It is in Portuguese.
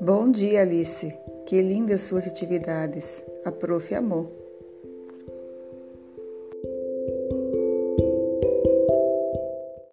Bom dia, Alice. Que lindas suas atividades. A prof amou.